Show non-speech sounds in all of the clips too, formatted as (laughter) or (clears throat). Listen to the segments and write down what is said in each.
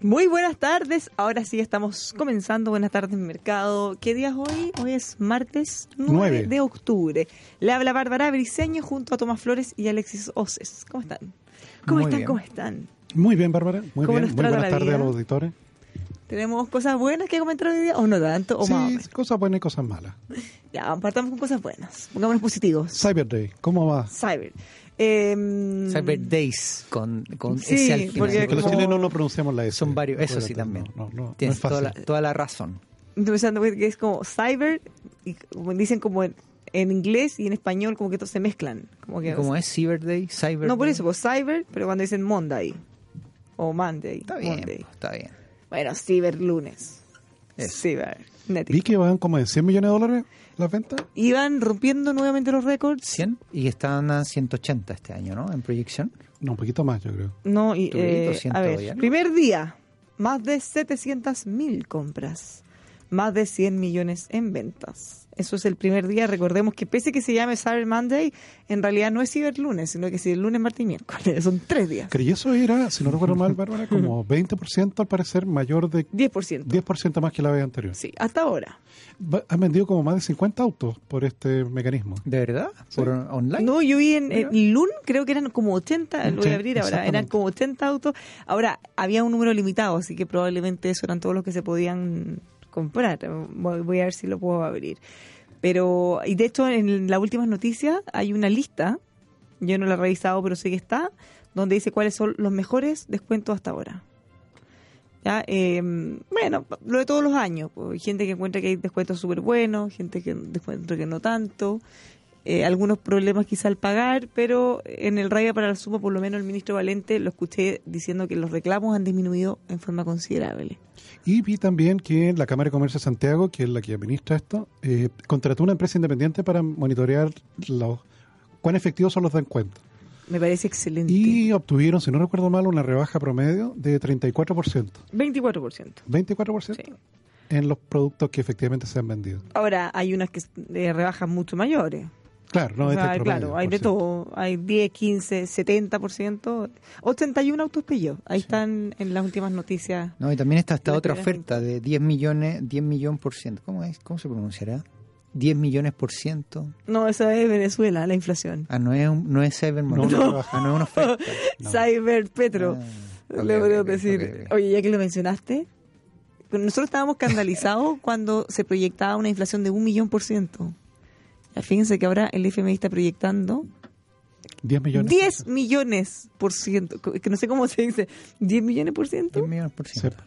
Muy buenas tardes, ahora sí estamos comenzando. Buenas tardes, mercado. ¿Qué día es hoy? Hoy es martes 9 Nueve. de octubre. Le habla Bárbara Briceño junto a Tomás Flores y Alexis Oces. ¿Cómo están? ¿Cómo Muy están? bien. ¿Cómo están? Muy bien, Bárbara. Muy ¿Cómo bien. Muy buenas tardes a los auditores. ¿Tenemos cosas buenas que comentar hoy día o no tanto? O más Sí, menos? cosas buenas y cosas malas. Ya, partamos con cosas buenas. Pongámonos positivos. Cyber Day, ¿cómo va? Cyber. Em, Cyber Days con, con Sí, ese al final. porque Que los como- chilenos no pronunciamos la S. Son varios, eso sí también. No, no, no, Tienes es toda la, toda la razón. Estoy pensando que es como cyber, y como dicen como en, en inglés y en español, como que todos se mezclan. Como que, ¿Cómo es Cyber Day? Cyber No, por eso, pues cyber, pero cuando dicen Monday o Monday. Está bien, Monday. pues, está bien. Bueno, ciber lunes. Eso. Ciber. Vi que van como de 100 millones de dólares las ventas. Iban rompiendo nuevamente los récords. 100 y están a 180 este año, ¿no? En proyección. No, un poquito más, yo creo. No, y, eh, 200 a ver, ya, ¿no? primer día, más de 700 mil compras, más de 100 millones en ventas. Eso es el primer día. Recordemos que pese que se llame Cyber Monday, en realidad no es Cyber Lunes, sino que es el lunes, martes y miércoles. (laughs) Son tres días. Que y eso era, si no recuerdo mal, Bárbara, (laughs) como 20% al parecer mayor de 10%. 10% más que la vez anterior. Sí, hasta ahora. Han vendido como más de 50 autos por este mecanismo. ¿De verdad? ¿Por online? No, yo vi en, en Lun, creo que eran como 80, lo voy a abrir ahora, eran como 80 autos. Ahora, había un número limitado, así que probablemente eso eran todos los que se podían comprar. Voy, voy a ver si lo puedo abrir. Pero, y de hecho, en las últimas noticias hay una lista, yo no la he revisado, pero sé que está, donde dice cuáles son los mejores descuentos hasta ahora. ¿Ya? Eh, bueno, lo de todos los años. pues, Hay gente que encuentra que hay descuentos súper buenos, gente que encuentra que no tanto. Eh, algunos problemas quizá al pagar, pero en el raya para la suma, por lo menos el ministro Valente lo escuché diciendo que los reclamos han disminuido en forma considerable. Y vi también que la Cámara de Comercio de Santiago, que es la que administra esto, eh, contrató una empresa independiente para monitorear los cuán efectivos son los descuentos. Me parece excelente. Y obtuvieron, si no recuerdo mal, una rebaja promedio de 34%. 24%. 24% Sí. en los productos que efectivamente se han vendido. Ahora hay unas que eh, rebajan mucho mayores. Claro, no O este sea, es el promedio, claro, hay de todo. Hay 10, 15, 70%. 81 autos Peugeot. Ahí están en las últimas noticias. No, y también está esta otra oferta de 10 millones, 10 millones por ciento. ¿Cómo es? ¿Cómo se pronunciará? 10 millones por ciento. No, esa es Venezuela, la inflación. Ah, no es, un- no es Cyber No, no. Ah, no es una oferta. No. (laughs) Cyber Petro. Ah, Le ok, podemos ok, decir. ok, ok. Oye, ya que lo mencionaste, nosotros estábamos escandalizados (laughs) cuando se proyectaba una inflación de un millón por ciento. Fíjense que ahora el FMI está proyectando 10 millones. 10 millones por ciento. Que no sé cómo se dice. 10 millones por ciento. 10 millones por ciento. Sí.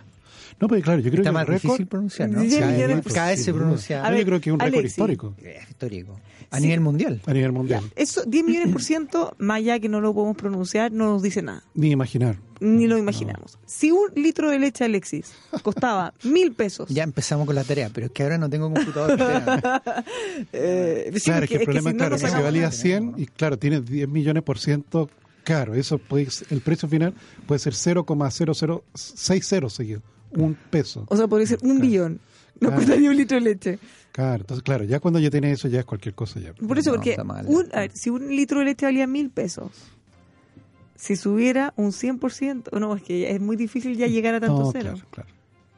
No, pero claro, yo creo Está que más el récord difícil pronunciar, ¿no? 10 Cada cada vez se pronuncia A Yo ver, creo que es un récord Alexis. histórico eh, histórico. A Sí. nivel mundial. a nivel mundial. Eso, 10 millones por ciento, más allá que no lo podemos pronunciar, no nos dice nada. Ni imaginar. Ni lo imaginamos. Si un litro de leche, Alexis, costaba (laughs) mil pesos. Ya empezamos con la tarea, pero es que ahora no tengo computador. (laughs) eh, claro, es que el problema si es no, claro, no que si valía nada. 100 y claro, tienes 10 millones por ciento caro. Eso puede, el precio final puede ser 0,0060 seguido. Un peso. O sea, podría ser un Claro. billón. No Claro. costaría un litro de leche. Claro, entonces claro, ya cuando ya tienes eso ya es cualquier cosa ya. Por eso, No, porque un, a ver, si un litro de leche valía mil pesos, si subiera un 100%, no, es que es muy difícil ya llegar a tanto no, cero. claro, claro.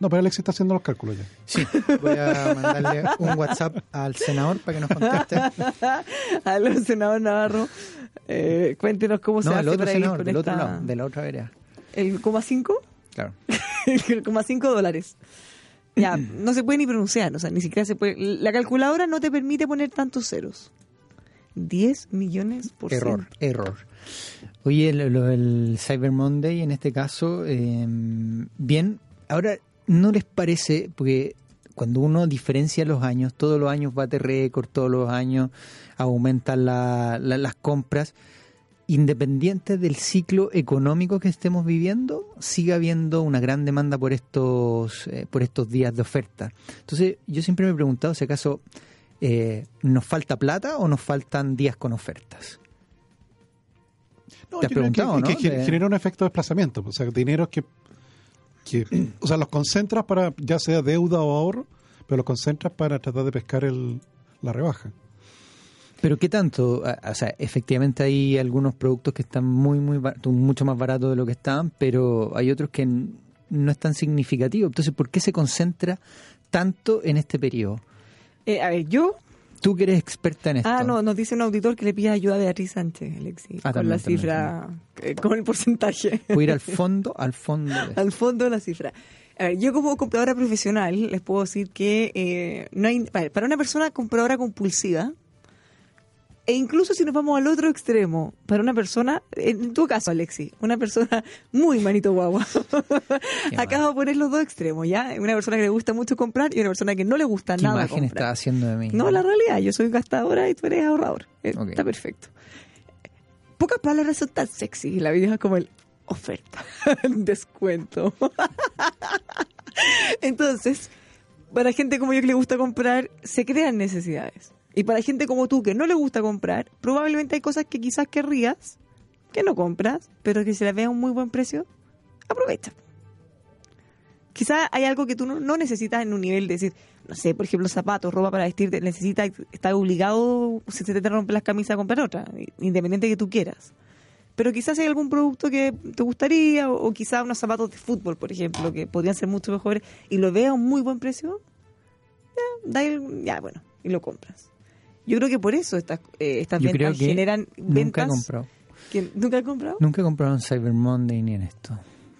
No, pero Alex está haciendo los cálculos ya. Sí, voy a mandarle un WhatsApp al senador para que nos conteste. (laughs) A los senador Navarro, eh, cuéntenos cómo se No, hace el otro para ir senador, con del otro lado, de la otra vereda. ¿El coma cinco? Claro. (laughs) el coma cinco dólares. Ya, no se puede ni pronunciar, o sea, ni siquiera se puede... La calculadora no te permite poner tantos ceros. 10 millones por Error, ciento. error. Oye, lo del Cyber Monday en este caso, eh, bien, ahora, ¿no les parece? Porque cuando uno diferencia los años, todos los años bate récord, todos los años aumentan la- las compras, independiente del ciclo económico que estemos viviendo, sigue habiendo una gran demanda por estos, eh, por estos días de oferta. Entonces, yo siempre me he preguntado si acaso eh, nos falta plata o nos faltan días con ofertas. No, ¿Te has que- preguntado, no? que, De- genera un efecto de desplazamiento. O sea, dineros que, que. O sea, los concentras para ya sea deuda o ahorro, pero los concentras para tratar de pescar el, la rebaja. Pero ¿qué tanto? O sea, efectivamente hay algunos productos que están muy, muy mucho más baratos de lo que estaban, pero hay otros que no es tan significativo. Entonces, ¿por qué se concentra tanto en este periodo? Eh, a ver, yo. Tú que eres experta en esto. Ah, no, nos dice un auditor que le pide ayuda a Beatriz Sánchez, Alexi, Ah, con también, la también, cifra, eh, con el porcentaje. A ir al fondo, al fondo. de- (laughs) al fondo de la cifra. A ver, yo como compradora profesional les puedo decir que eh, no hay, para una persona compradora compulsiva, e incluso si nos vamos al otro extremo, para una persona, en tu caso Alexi, una persona muy manito guagua, (laughs) (laughs) acabo de poner los dos extremos, ¿ya? Una persona que le gusta mucho comprar y una persona que no le gusta ¿Qué nada imagen comprar. estás haciendo de mí? No, la realidad, yo soy gastadora y tú eres ahorrador. Eh. Está perfecto. Pocas palabras son tan sexy. La vida es como el oferta, (laughs) descuento. Entonces, para gente como yo que le gusta comprar, se crean necesidades. Y para gente como tú que no le gusta comprar, probablemente hay cosas que quizás querrías, que no compras, pero que se las vea a un muy buen precio, aprovecha. Quizás hay algo que tú no, necesitas en un nivel de decir, no sé, por ejemplo, zapatos, ropa para vestirte, necesitas, estás obligado, si se te rompen las camisas, a comprar otra, independiente que tú quieras. Pero quizás hay algún producto que te gustaría, o, quizás unos zapatos de fútbol, por ejemplo, que podrían ser mucho mejores, y lo veas a un muy buen precio, ya, da el- ya, bueno, y lo compras. Yo creo que por eso estas, eh, estas Yo creo ventas que generan Nunca ventas. he comprado. que- ¿Nunca has comprado? Nunca he comprado en Cyber Monday ni en esto.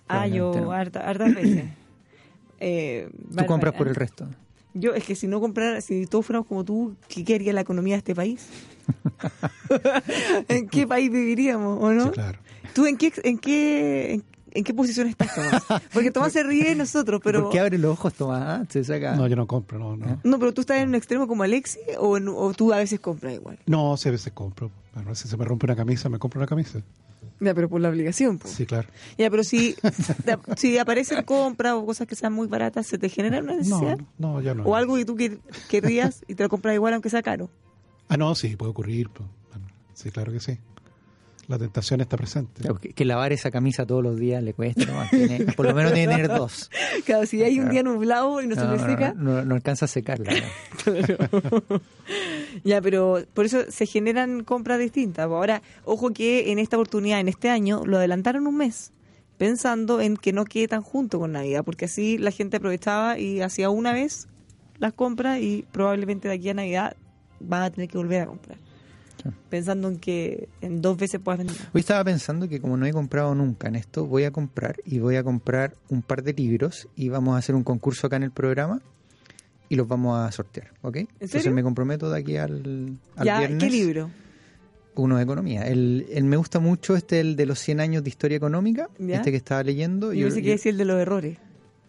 ah, yo no. harta- hartas veces. (coughs) Eh, Tú compras por el resto. Yo, es que si no comprara, si todos fuéramos como tú, ¿qué, qué haría la economía de este país? (laughs) (laughs) ¿En qué país viviríamos, o no? Sí, claro. ¿Tú en qué, en qué, en, en qué posición estás, Tomás? Porque Tomás se ríe de nosotros, pero... ¿Por qué abre los ojos, Tomás? Ah, Se saca... No, yo no compro, no, no. No, pero tú estás en un extremo como Alexi o, en- o tú a veces compras igual. No, sí, a veces compro. Bueno, si se me rompe una camisa, me compro una camisa. Ya, pero por la obligación. po. Sí, claro. Ya, pero si, si aparecen compras o cosas que sean muy baratas, ¿se te genera una No, necesidad? no, ya no. O algo que tú quer- querrías y te lo compras igual aunque sea caro. Ah, no, sí, puede ocurrir. pues. Bueno, sí, claro que sí. La tentación está presente. Claro, Que, que lavar esa camisa todos los días le cuesta, Tomás. Tiene- por lo menos tiene que tener dos. (laughs) Claro, si hay un día nublado y no, se No, le no, seca, no, no- no alcanza a secarla. ¿no? (laughs) (laughs) Ya, pero por eso se generan compras distintas. Ahora, ojo que en esta oportunidad, en este año, lo adelantaron un mes, pensando en que no quede tan junto con Navidad, porque así la gente aprovechaba y hacía una vez las compras y probablemente de aquí a Navidad van a tener que volver a comprar. Sí. Pensando en que en dos veces puedas vender. Hoy estaba pensando que como no he comprado nunca en esto, voy a comprar y voy a comprar un par de libros y vamos a hacer un concurso acá en el programa y los vamos a sortear, ¿ok? Entonces serio? me comprometo de aquí al, al ya, viernes. ¿qué libro? Uno de economía. El, el me gusta mucho este, el de los 100 años de historia económica, ¿Ya? este que estaba leyendo. Yo pensé que decía el de los errores.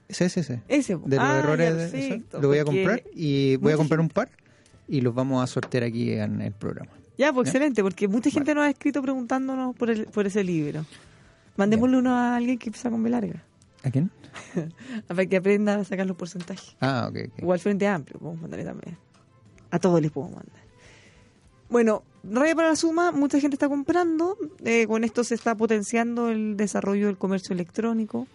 Ese, ese, ese. Ese. De los Ah, errores, ya, de- perfecto, eso, lo voy a comprar y voy a comprar un par y los vamos a sortear aquí en el programa. Ya, pues ¿Ya? excelente, porque mucha gente nos ha escrito preguntándonos por, el, por ese libro. Mandémosle uno a alguien que empieza con B larga, ¿A quién? (laughs) para que aprenda a sacar los porcentajes. Ah, ok. ok. O al Frente Amplio, podemos mandarle también. A todos les podemos mandar. Bueno, raya para la suma, mucha gente está comprando. eh, con esto se está potenciando el desarrollo del comercio electrónico.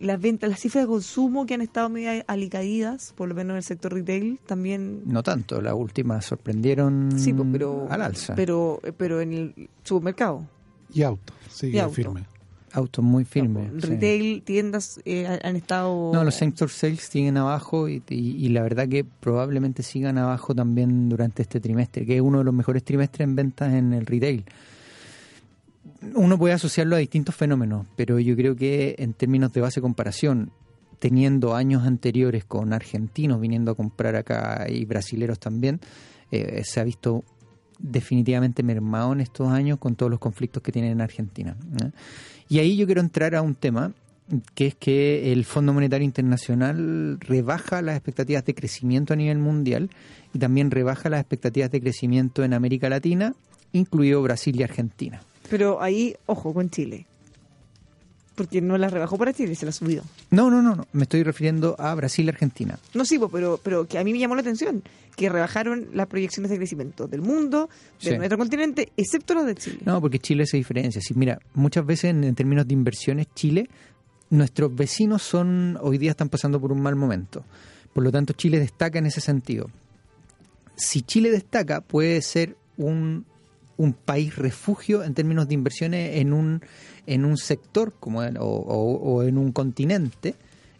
Las ventas, las cifras de consumo que han estado medio alicaídas, por lo menos en el sector retail, también No tanto, las últimas sorprendieron Sí, pues, pero, al alza. Pero, pero en el supermercado. Y auto, sigue Y auto. firme. Autos muy firmes. No, sí. Retail, tiendas eh, han- estado. No, los same store sales siguen abajo y, y- y la verdad que probablemente sigan abajo también durante este trimestre, que es uno de los mejores trimestres en ventas en el retail. Uno puede asociarlo a distintos fenómenos, pero yo creo que en términos de base comparación, teniendo años anteriores con argentinos viniendo a comprar acá y brasileros también, eh, se ha visto definitivamente mermado en estos años con todos los conflictos que tienen en Argentina. Y ahí yo quiero entrar a un tema que es que el Fondo Monetario Internacional rebaja las expectativas de crecimiento a nivel mundial y también rebaja las expectativas de crecimiento en América Latina, incluido Brasil y Argentina. Pero ahí, ojo, con Chile. Porque no las rebajó para Chile, se las subió. No, no, no, no, me estoy refiriendo a Brasil y Argentina. No, sí, pero, pero que a mí me llamó la atención que rebajaron las proyecciones de crecimiento del mundo, de Sí. nuestro continente, excepto las de Chile. No, porque Chile se diferencia. Sí, mira, muchas veces en, en términos de inversiones, Chile, nuestros vecinos son hoy día están pasando por un mal momento. Por lo tanto, Chile destaca en ese sentido. Si Chile destaca, puede ser un, un país refugio en términos de inversiones en un, en un sector como el- o, en un continente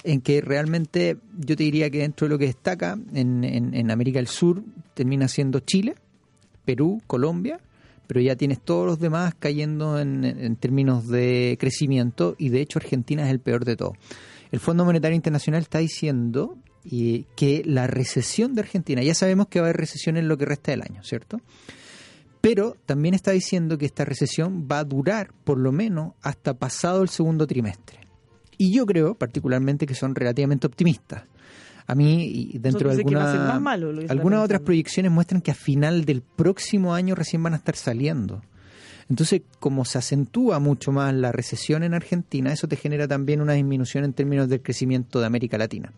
en que realmente yo te diría que dentro de lo que destaca en, en- en América del Sur termina siendo Chile, Perú, Colombia, pero ya tienes todos los demás cayendo en, en términos de crecimiento y de hecho Argentina es el peor de todo. El Fondo Monetario Internacional está diciendo y, que la recesión de Argentina, ya sabemos que va a haber recesión en lo que resta del año, ¿cierto? Pero también está diciendo que esta recesión va a durar por lo menos hasta pasado el segundo trimestre. Y yo creo particularmente que son relativamente optimistas. A mí, y dentro de alguna- malo algunas otras proyecciones muestran que a final del próximo año recién van a estar saliendo. Entonces, como se acentúa mucho más la recesión en Argentina, eso te genera también una disminución en términos del crecimiento de América Latina.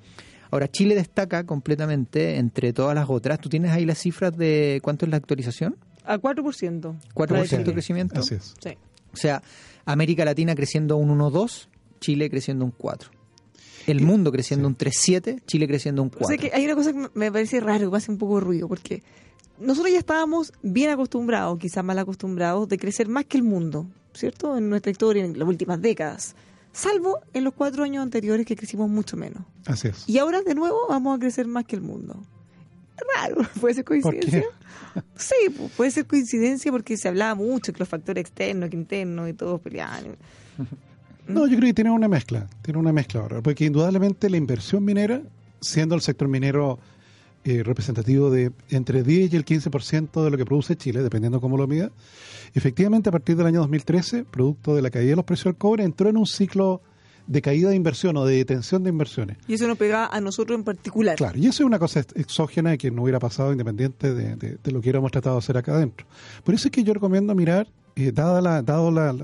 Ahora, Chile destaca completamente entre todas las otras. ¿Tú tienes ahí las cifras de cuánto es la actualización? A 4%. 4% La de crecimiento. Así es. Sí. O sea, América Latina creciendo un 1,2, Chile creciendo un 4. El mundo creciendo un 3,7, Chile creciendo un O 4. sea que hay una cosa que me parece raro, que hace un poco de ruido, porque nosotros ya estábamos bien acostumbrados, quizás mal acostumbrados, de crecer más que el mundo, ¿cierto? En nuestra historia, en las últimas décadas. Salvo en los cuatro años anteriores que crecimos mucho menos. Así es. Y ahora de nuevo vamos a crecer más que el mundo. Raro, (laughs) puede ser ¿Por coincidencia. Sí, pu- puede ser coincidencia porque se hablaba mucho que los factores externos, que internos y todos peleaban. No, yo creo que tiene una mezcla, tiene una mezcla ahora, porque indudablemente la inversión minera, siendo el sector minero eh, representativo de entre 10 y el 15% de lo que produce Chile, dependiendo cómo lo mida, efectivamente a partir del año 2013, producto de la caída de los precios del cobre, entró en un ciclo de caída de inversión o de detención de inversiones. Y eso nos pega a nosotros en particular. Claro, y eso es una cosa ex- exógena que no hubiera pasado independiente de, de- de lo que hubiéramos tratado de hacer acá adentro. Por eso es que yo recomiendo mirar, eh, dada la, dado la-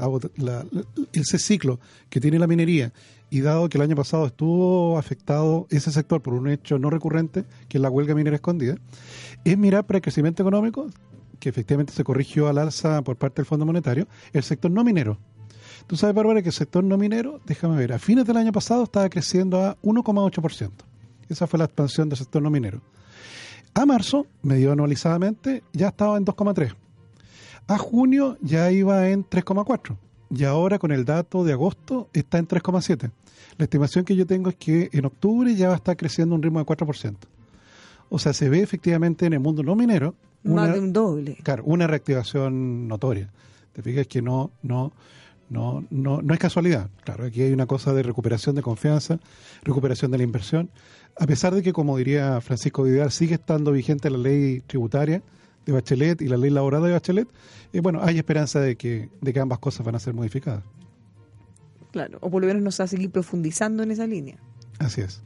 ese ciclo que tiene la minería y dado que el año pasado estuvo afectado ese sector por un hecho no recurrente, que es la huelga minera escondida, es mirar para el crecimiento económico, que efectivamente se corrigió al alza por parte del Fondo Monetario, el sector no minero. Tú sabes, Bárbara, que el sector no minero, déjame ver, a fines del año pasado estaba creciendo a 1,8%. Esa fue la expansión del sector no minero. A marzo, medio anualizadamente, ya estaba en 2,3. A junio ya iba en 3,4. Y ahora con el dato de agosto está en 3,7. La estimación que yo tengo es que en octubre ya va a estar creciendo un ritmo de 4%. O sea, se ve efectivamente en el mundo no minero Más de un doble. claro, una reactivación notoria. Te fijas que no, no, no, no, no es casualidad. Claro, aquí hay una cosa de recuperación de confianza, recuperación de la inversión. A pesar de que, como diría Francisco Vidal, sigue estando vigente la ley tributaria de Bachelet y la ley laboral de Bachelet, eh, bueno, hay esperanza de que, de que ambas cosas van a ser modificadas. Claro. O por lo menos nos va a seguir profundizando en esa línea. Así es.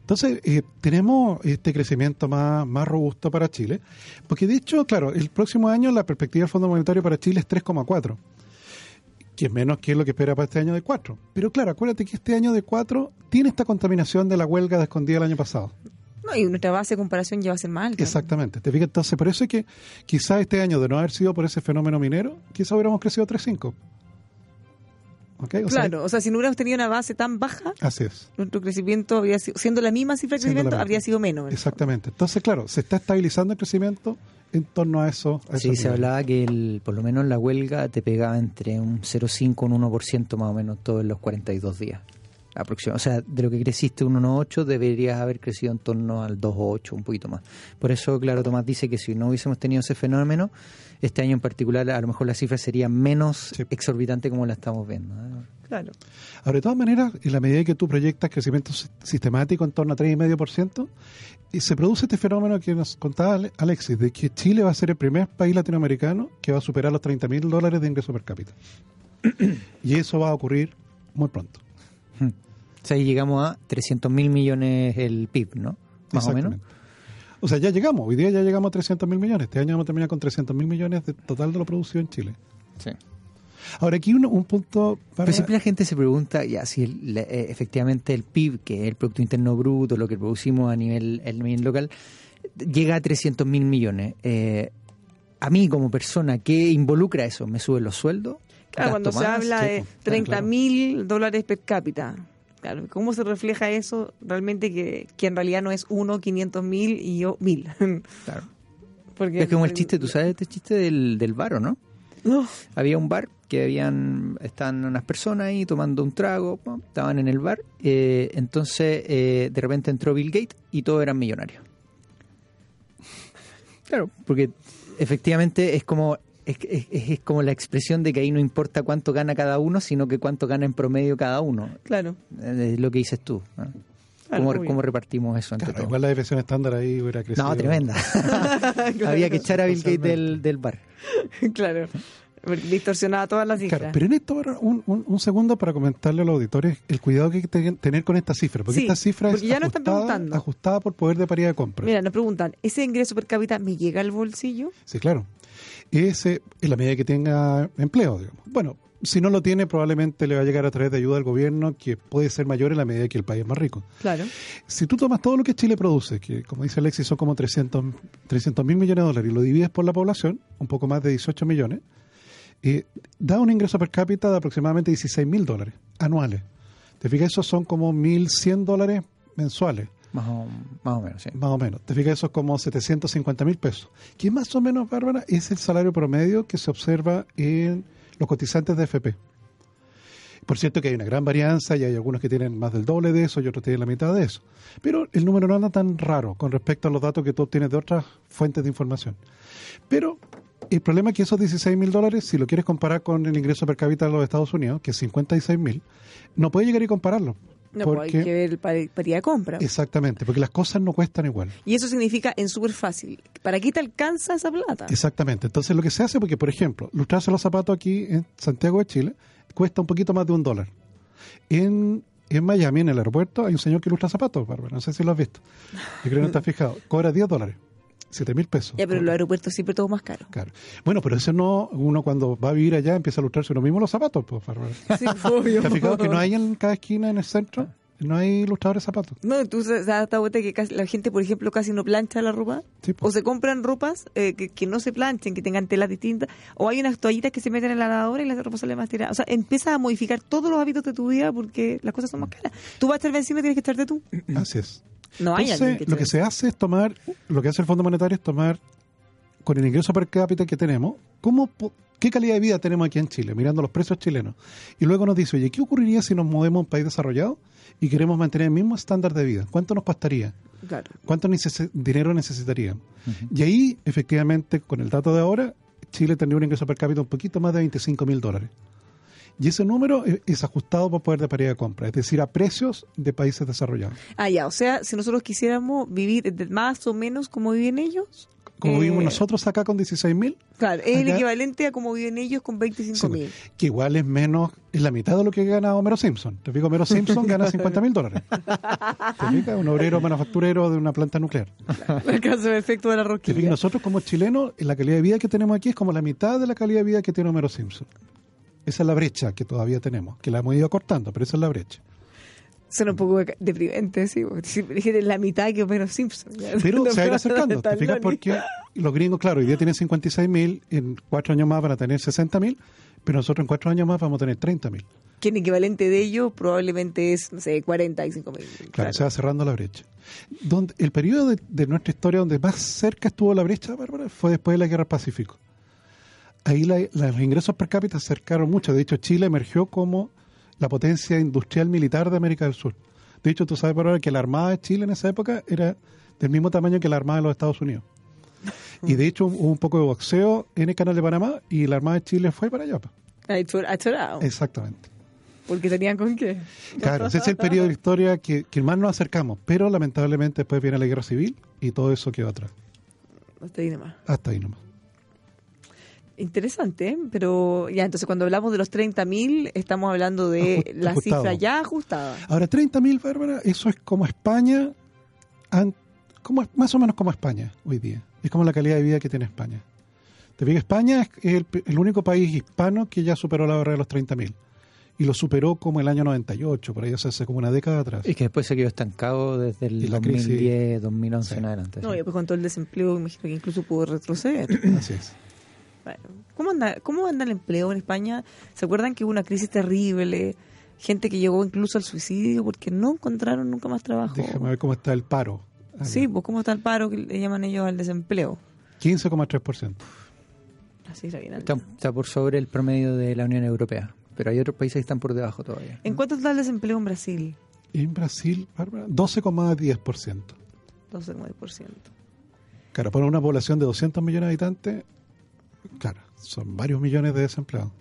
Entonces, eh, tenemos este crecimiento más, más robusto para Chile, porque de hecho, claro, el próximo año la perspectiva del Fondo Monetario para Chile es 3,4, que es menos que lo que espera para este año de 4. Pero claro, acuérdate que este año de 4 tiene esta contaminación de la huelga de escondida el año pasado. No, y nuestra base de comparación ya va a ser alta. Exactamente. ¿Te fijas? Entonces, por eso es que quizás este año, de no haber sido por ese fenómeno minero, quizás hubiéramos crecido 3,5. ¿Ok? O sea, Claro, o sea, si no hubiéramos tenido una base tan baja, así es. nuestro crecimiento habría sido, siendo la misma cifra de crecimiento, habría sido menos. en el Exactamente. Entonces, claro, se está estabilizando el crecimiento en torno a eso. a Sí, se niveles. hablaba que el, por lo menos la huelga te pegaba entre un 0,5 y un 1% más o menos todos los 42 días. O sea, de lo que creciste un 1,8 deberías haber crecido en torno al 2,8, un poquito más. Por eso, claro, Tomás dice que si no hubiésemos tenido ese fenómeno, este año en particular a lo mejor la cifra sería menos Sí. exorbitante como la estamos viendo. ¿eh? Claro. Ahora, de todas maneras, en la medida que tú proyectas crecimiento si- sistemático en torno a 3,5%, y se produce este fenómeno que nos contaba Ale- Alexis, de que Chile va a ser el primer país latinoamericano que va a superar los 30 mil dólares de ingreso per cápita. (clears throat) y eso va a ocurrir muy pronto. Hmm. O sea, ahí llegamos a 300 mil millones el PIB, ¿no? Más o menos. O sea, ya llegamos, hoy día ya llegamos a 300 mil millones. Este año vamos a terminar con 300 mil millones de total de lo producido en Chile. Sí. Ahora, aquí un, un punto para... Pero siempre la gente se pregunta, ya, si el- le- eh, efectivamente el PIB, que es el Producto Interno Bruto, lo que producimos a nivel, a nivel local, llega a 300 mil millones. Eh, a mí, como persona, ¿qué involucra eso? ¿Me suben los sueldos? Claro, cuando ¿Gasto se habla Sí, de pues, claro, 30 mil dólares per cápita. Claro, ¿cómo se refleja eso realmente que, que en realidad no es uno, 500 mil y yo mil? (laughs) Claro. Porque Es como el chiste, tú sabes este chiste del, del bar, ¿o no? No. Había un bar que habían estaban unas personas ahí tomando un trago, estaban en el bar, eh, entonces eh, de repente entró Bill Gates y todos eran millonarios. Claro, porque efectivamente es como es, es- es como la expresión de que ahí no importa cuánto gana cada uno, sino que cuánto gana en promedio cada uno. Claro. Es lo que dices tú. ¿no? Claro, ¿Cómo, repartimos eso entre Claro, todos? igual la definición estándar ahí hubiera crecido. No, tremenda. (laughs) Había que echar a Bill Gates del, del bar. (laughs) claro. Distorsionaba todas las cifras. Claro, pero en esto, ahora, un, un- un segundo para comentarle a los auditores el cuidado que hay que te- tener con esta cifra, porque Sí, esta cifra porque es ya nos están ajustada, preguntando. ajustada por poder de paridad de compra. Mira, nos preguntan, ¿ese ingreso per cápita me llega al bolsillo? Sí, claro. Ese, en la medida que tenga empleo, digamos. Bueno, si no lo tiene, probablemente le va a llegar a través de ayuda del gobierno, que puede ser mayor en la medida que el país es más rico. Claro. Si tú tomas todo lo que Chile produce, que como dice Alexis son como 300 mil millones de dólares, y lo divides por la población, un poco más de 18 millones, eh, da un ingreso per cápita de aproximadamente 16 mil dólares anuales. ¿Te fijas? Esos son como 1.100 dólares mensuales, Más o, más o menos, sí. más o menos. ¿Te fijas? Eso es como 750 mil pesos. Que más o menos, Bárbara, es el salario promedio que se observa en los cotizantes de FP. Por cierto que hay una gran varianza y hay algunos que tienen más del doble de eso y otros tienen la mitad de eso. Pero el número no anda tan raro con respecto a los datos que tú obtienes de otras fuentes de información. Pero el problema es que esos 16 mil dólares, si lo quieres comparar con el ingreso per cápita de los Estados Unidos, que es 56 mil, no puedes llegar y compararlo. No, pues hay porque, que ver de compra. Exactamente, porque las cosas no cuestan igual. Y eso significa en súper fácil. ¿Para qué te alcanza esa plata? Exactamente. Entonces lo que se hace, porque por ejemplo, lustrarse los zapatos aquí en Santiago de Chile cuesta un poquito más de un dólar. En, en Miami, en el aeropuerto, hay un señor que lustra zapatos, Bárbara. No sé si lo has visto. Yo creo que no te has fijado. Cobra 10 dólares. 7 mil pesos. Ya, pero en los aeropuertos siempre todo más caro. Claro. Bueno, pero eso no, uno cuando va a vivir allá empieza a lustrarse uno mismo los zapatos, pues. (laughs) Sí, obvio. ¿Te has fijado que no hay en cada esquina en el centro? No hay lustradores de zapatos. No, tú se has dado cuenta que casi- la gente, por ejemplo, casi no plancha la ropa. Sí, po. O se compran ropas eh, que, que no se planchen, que tengan telas distintas. O hay unas toallitas que se meten en la lavadora y la ropa sale más tirada. O sea, empiezas a modificar todos los hábitos de tu vida porque las cosas son más caras. Tú vas a estar vencido y tienes que echarte tú. Así es. No hay Entonces, que lo que se hace es tomar, lo que hace el Fondo Monetario es tomar, con el ingreso per cápita que tenemos, ¿cómo, ¿qué calidad de vida tenemos aquí en Chile? Mirando los precios chilenos. Y luego nos dice, oye, ¿qué ocurriría si nos movemos a un país desarrollado y queremos mantener el mismo estándar de vida? ¿Cuánto nos costaría? Claro. ¿Cuánto neces- dinero necesitaríamos? Y ahí, efectivamente, con el dato de ahora, Chile tendría un ingreso per cápita un poquito más de 25 mil dólares. Y ese número es- es ajustado por poder de paridad de compra, es decir, a precios de países desarrollados. Ah, ya. O sea, si nosotros quisiéramos vivir más o menos como viven ellos. Como eh, vivimos nosotros acá con 16 mil, Claro, es el equivalente a como viven ellos con 25 mil. que igual es menos, es la mitad de lo que gana Homero Simpson. Te digo, Homero Simpson gana 50 mil dólares. (laughs) ¿Te fijas? Un obrero manufacturero de una planta nuclear. El caso de efecto de la ¿Te rosquilla. Nosotros como chilenos, la calidad de vida que tenemos aquí es como la mitad de la calidad de vida que tiene Homero Simpson. Esa es la brecha que todavía tenemos, que la hemos ido cortando, pero esa es la brecha. Suena un poco deprimente, sí. Dije la mitad que Homero Simpson. ya. Pero (laughs) No, se va a ir acercando. ¿Te fijas? los gringos, claro, hoy día tienen 56 mil, en cuatro años más van a tener 60 mil, pero nosotros en cuatro años más vamos a tener 30 mil. Que el equivalente de ellos probablemente es, no sé, 45 mil. Claro, se va cerrando la brecha. Donde, el periodo de, de nuestra historia donde más cerca estuvo la brecha, Bárbara, fue después de la Guerra del Pacífico. Ahí la- los ingresos per cápita se acercaron mucho. De hecho, Chile emergió como la potencia industrial militar de América del Sur. De hecho, tú sabes, Bárbara, que la Armada de Chile en esa época era del mismo tamaño que la Armada de los Estados Unidos. (laughs) Y de hecho hubo un poco de boxeo en el canal de Panamá y la Armada de Chile fue para allá. Ha chorado. Exactamente. Porque tenían con qué. Claro, ese es el periodo de historia que, que más nos acercamos, pero lamentablemente después viene la guerra civil y todo eso quedó atrás. Hasta ahí nomás. Hasta ahí nomás. Interesante, ¿eh? pero ya, entonces cuando hablamos de los 30.000, estamos hablando de Ajust- la ajustado. cifra ya ajustada. Ahora, 30.000, Bárbara, eso es como España, como, más o menos como España hoy día. Es como la calidad de vida que tiene España. Te fijas, España es el, el único país hispano que ya superó la barrera de los 30.000. Y lo superó como el año 98, por ahí hace como una década atrás. Y que después se quedó estancado desde el la crisis. 2010, 2011 Sí. en adelante. No, y después con todo el desempleo, imagino que incluso pudo retroceder. Así es. ¿Cómo, anda, ¿Cómo anda el empleo en España? ¿Se acuerdan que hubo una crisis terrible? Gente que llegó incluso al suicidio porque no encontraron nunca más trabajo. Déjame ver cómo está el paro. Ah, Sí, pues ¿cómo está el paro que le llaman ellos al desempleo? 15,3%. Así bien Está, está por sobre el promedio de la Unión Europea, pero hay otros países que están por debajo todavía. ¿En cuánto está el desempleo en Brasil? En Brasil, Bárbara, 12,10%. 12,9%. Claro, para una población de 200 millones de habitantes, claro, son varios millones de desempleados.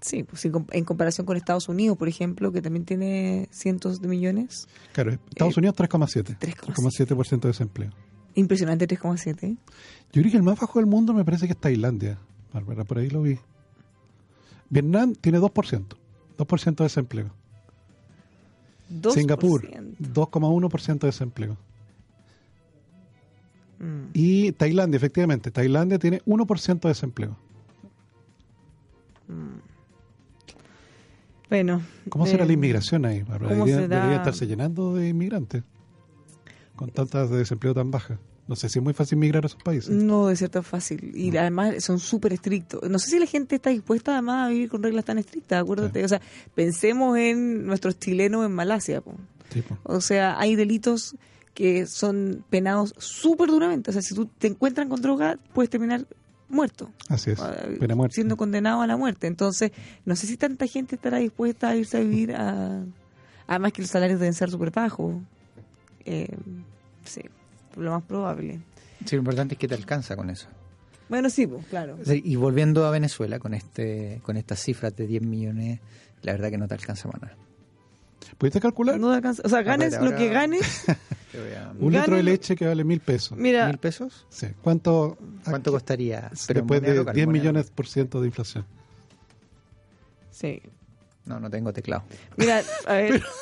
Sí, pues en com- en comparación con Estados Unidos, por ejemplo, que también tiene cientos de millones. Claro, Estados Eh, Unidos 3,7%. 3,7. 3,7% de desempleo. Impresionante, 3,7. Yo creo que el más bajo del mundo me parece que es Tailandia, Bárbara, por ahí lo vi. Vietnam tiene 2%, 2% de desempleo. 2%. Singapur, 2,1% de desempleo. Mm. Y Tailandia, efectivamente, Tailandia tiene 1% de desempleo. Bueno. ¿Cómo eh, será la inmigración ahí? Debería, estarse llenando de inmigrantes con tantas de desempleo tan bajas. No sé si es muy fácil migrar a esos países. No de ser tan fácil. Y además son súper estrictos. No sé si la gente está dispuesta además a vivir con reglas tan estrictas, acuérdate. Sí. O sea, pensemos en nuestros chilenos en Malasia. po. Sí, po. O sea, hay delitos que son penados súper duramente. O sea, si tú te encuentran con droga, puedes terminar muerto. Así es, Ah, pena muerte. Siendo condenado a la muerte. Entonces, no sé si tanta gente estará dispuesta a irse a vivir a... Además que los salarios deben ser súper bajos. Eh, sí, lo más probable. Sí, lo importante es que te alcanza con eso. Bueno, sí, pues, claro. Sí, y volviendo a Venezuela con este con estas cifras de 10 millones, la verdad que no te alcanza nada. ¿Pudiste calcular? No alcanza- O sea, ganes ver, lo que ganes. (laughs) A- Un litro de leche que vale mil pesos. Mira, ¿Mil pesos? Sí. ¿Cuánto, ¿Cuánto costaría? Pero después de local, 10 moneda millones por ciento de inflación? sí. No, no tengo teclado. Mira, a ver. (laughs)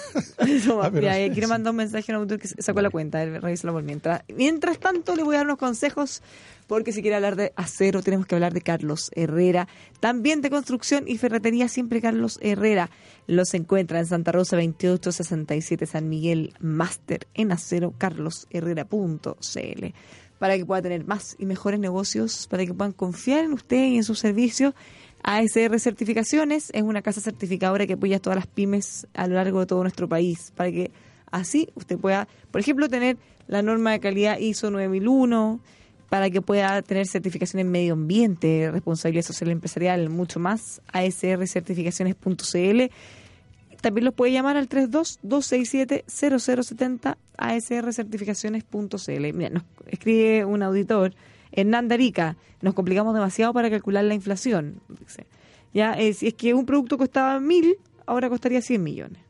Ah, mira, quiero mandar un mensaje a un autor que sacó la cuenta. Ver, revísalo por mientras. Mientras tanto, le voy a dar unos consejos. Porque si quiere hablar de acero, tenemos que hablar de Carlos Herrera. También de construcción y ferretería, siempre Carlos Herrera. Los encuentra en Santa Rosa 2867 San Miguel, máster en acero, carlosherrera.cl. Para que pueda tener más y mejores negocios, para que puedan confiar en usted y en sus servicios. ASR Certificaciones es una casa certificadora que apoya a todas las pymes a lo largo de todo nuestro país, para que así usted pueda, por ejemplo, tener la norma de calidad ISO 9001, para que pueda tener certificación en medio ambiente, responsabilidad social empresarial, mucho más, asrcertificaciones.cl. También los puede llamar al 32-267-0070 asrcertificaciones.cl. Mira, nos escribe un auditor, Hernán Darica, nos complicamos demasiado para calcular la inflación. Dice. Ya, eh, si es que un producto costaba mil, ahora costaría 100 millones.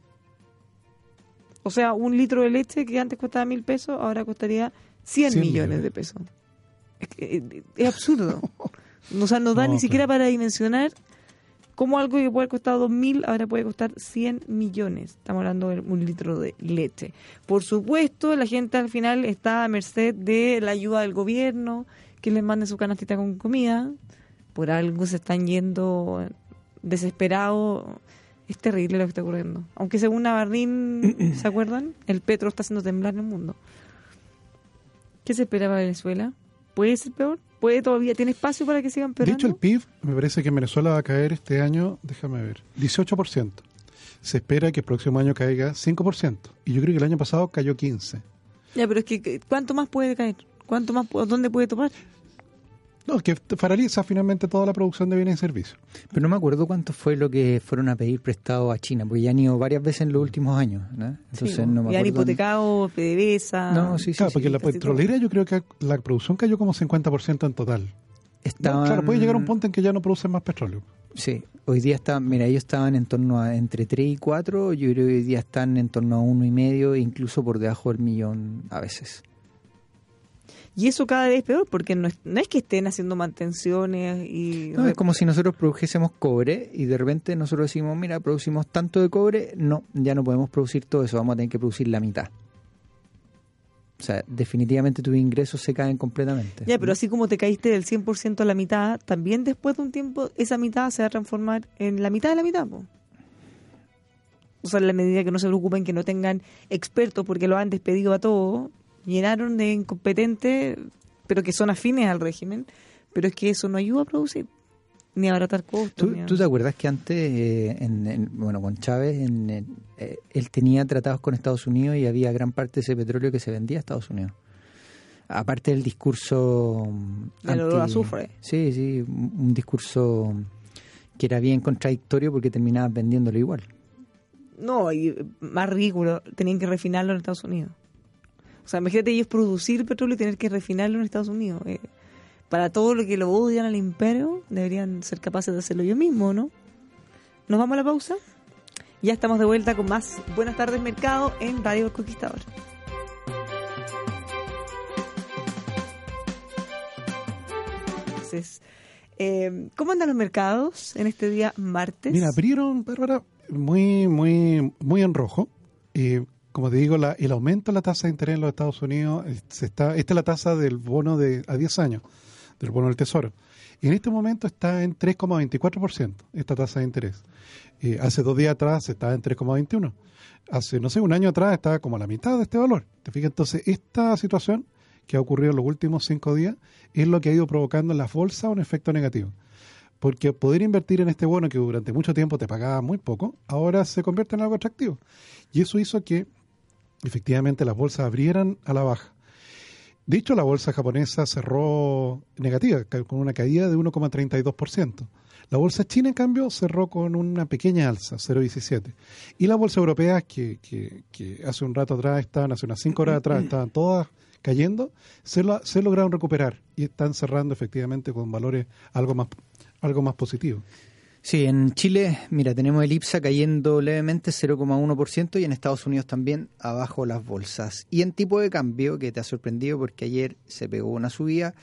O sea, un litro de leche que antes costaba mil pesos, ahora costaría 100, 100 millones millones. de pesos. Es, que, eh, es absurdo. (laughs) O sea, no da No, ni siquiera claro. para dimensionar cómo algo que puede costar 2.000 ahora puede costar 100 millones. Estamos hablando de un litro de leche. Por supuesto, la gente al final está a merced de la ayuda del gobierno, que les mande su canastita con comida. Por algo se están yendo desesperados. Es terrible lo que está ocurriendo. Aunque según Navarrín, (clears throat) ¿se acuerdan? El petro está haciendo temblar el mundo. ¿Qué se espera para Venezuela? ¿Puede ser peor? ¿Puede todavía? ¿Tiene espacio para que sigan De empeorando? hecho, el PIB me parece que en Venezuela va a caer este año, déjame ver, 18%. Se espera que el próximo año caiga 5%. Y yo creo que el año pasado cayó 15%. Ya, pero es que, ¿cuánto más puede caer? ¿Cuánto más, dónde puede topar? No, que paraliza finalmente toda la producción de bienes y servicios. Pero no me acuerdo cuánto fue lo que fueron a pedir prestado a China, porque ya han ido varias veces en los últimos años. ¿no? Entonces Sí, no me y han acuerdo. hipotecado, PDVSA. No, sí, sí. claro, porque sí. la petrolera yo creo que la producción cayó como 50% en total. No, Estaban- claro, puede llegar a un punto en que ya no producen más petróleo. Sí, hoy día están, mira, ellos estaban en torno a entre 3 y 4, yo creo que hoy día están en torno a uno y medio, incluso por debajo del millón a veces. Y eso cada vez es peor, porque no es, no es que estén haciendo mantenciones y... No, es como si nosotros produjésemos cobre y de repente nosotros decimos, mira, producimos tanto de cobre, no, ya no podemos producir todo eso, vamos a tener que producir la mitad. O sea, definitivamente tus ingresos se caen completamente. Ya, pero así como te caíste del 100% a la mitad, también después de un tiempo esa mitad se va a transformar en la mitad de la mitad. Po. O sea, en la medida que no se preocupen, que no tengan expertos porque lo han despedido a todos, llenaron de incompetentes, pero que son afines al régimen, pero es que eso no ayuda a producir ni abaratar costos. ¿Tú, ni a- tú te acuerdas que antes, eh, en, en- bueno, con Chávez, en- eh, él tenía tratados con Estados Unidos y había gran parte de ese petróleo que se vendía a Estados Unidos? Aparte del discurso... mm, Del olor a azufre. Sí, sí, un un discurso que era bien contradictorio porque terminabas vendiéndolo igual. No, y más ridículo, tenían que refinarlo en Estados Unidos. O sea, imagínate ellos producir petróleo y tener que refinarlo en Estados Unidos. Eh, para todo lo que lo odian al imperio, deberían ser capaces de hacerlo ellos mismos, ¿no? ¿Nos vamos a la pausa? Ya estamos de vuelta con más Buenas tardes Mercado en Radio El Conquistador. Entonces, eh, ¿cómo andan los mercados en este día martes? Mira, abrieron, Bárbara, muy, muy, muy en rojo. Eh, como te digo, la- el aumento de la tasa de interés en los Estados Unidos, eh, se está, esta es la tasa del bono de a 10 años, del bono del Tesoro. Y en este momento está en 3,24% esta tasa de interés. Eh, hace dos días atrás estaba en 3,21%. Hace, no sé, un año atrás estaba como a la mitad de este valor. ¿Te fijas? Entonces, esta situación que ha ocurrido en los últimos cinco días es lo que ha ido provocando en las bolsas un efecto negativo. Porque poder invertir en este bono que durante mucho tiempo te pagaba muy poco, ahora se convierte en algo atractivo. Y eso hizo que efectivamente las bolsas abrieran a la baja. De hecho, la bolsa japonesa cerró negativa, con una caída de 1,32%. La bolsa china, en cambio, cerró con una pequeña alza, 0,17. Y la bolsa europea, que, que, que hace un rato atrás estaban, hace unas 5 horas (clears throat) atrás, estaban todas cayendo, se, lo- se lograron recuperar y están cerrando efectivamente con valores algo más, algo más positivos. Sí, en Chile, mira, tenemos el IPSA cayendo levemente 0,1% y en Estados Unidos también abajo las bolsas. Y en tipo de cambio, que te ha sorprendido porque ayer se pegó una subida,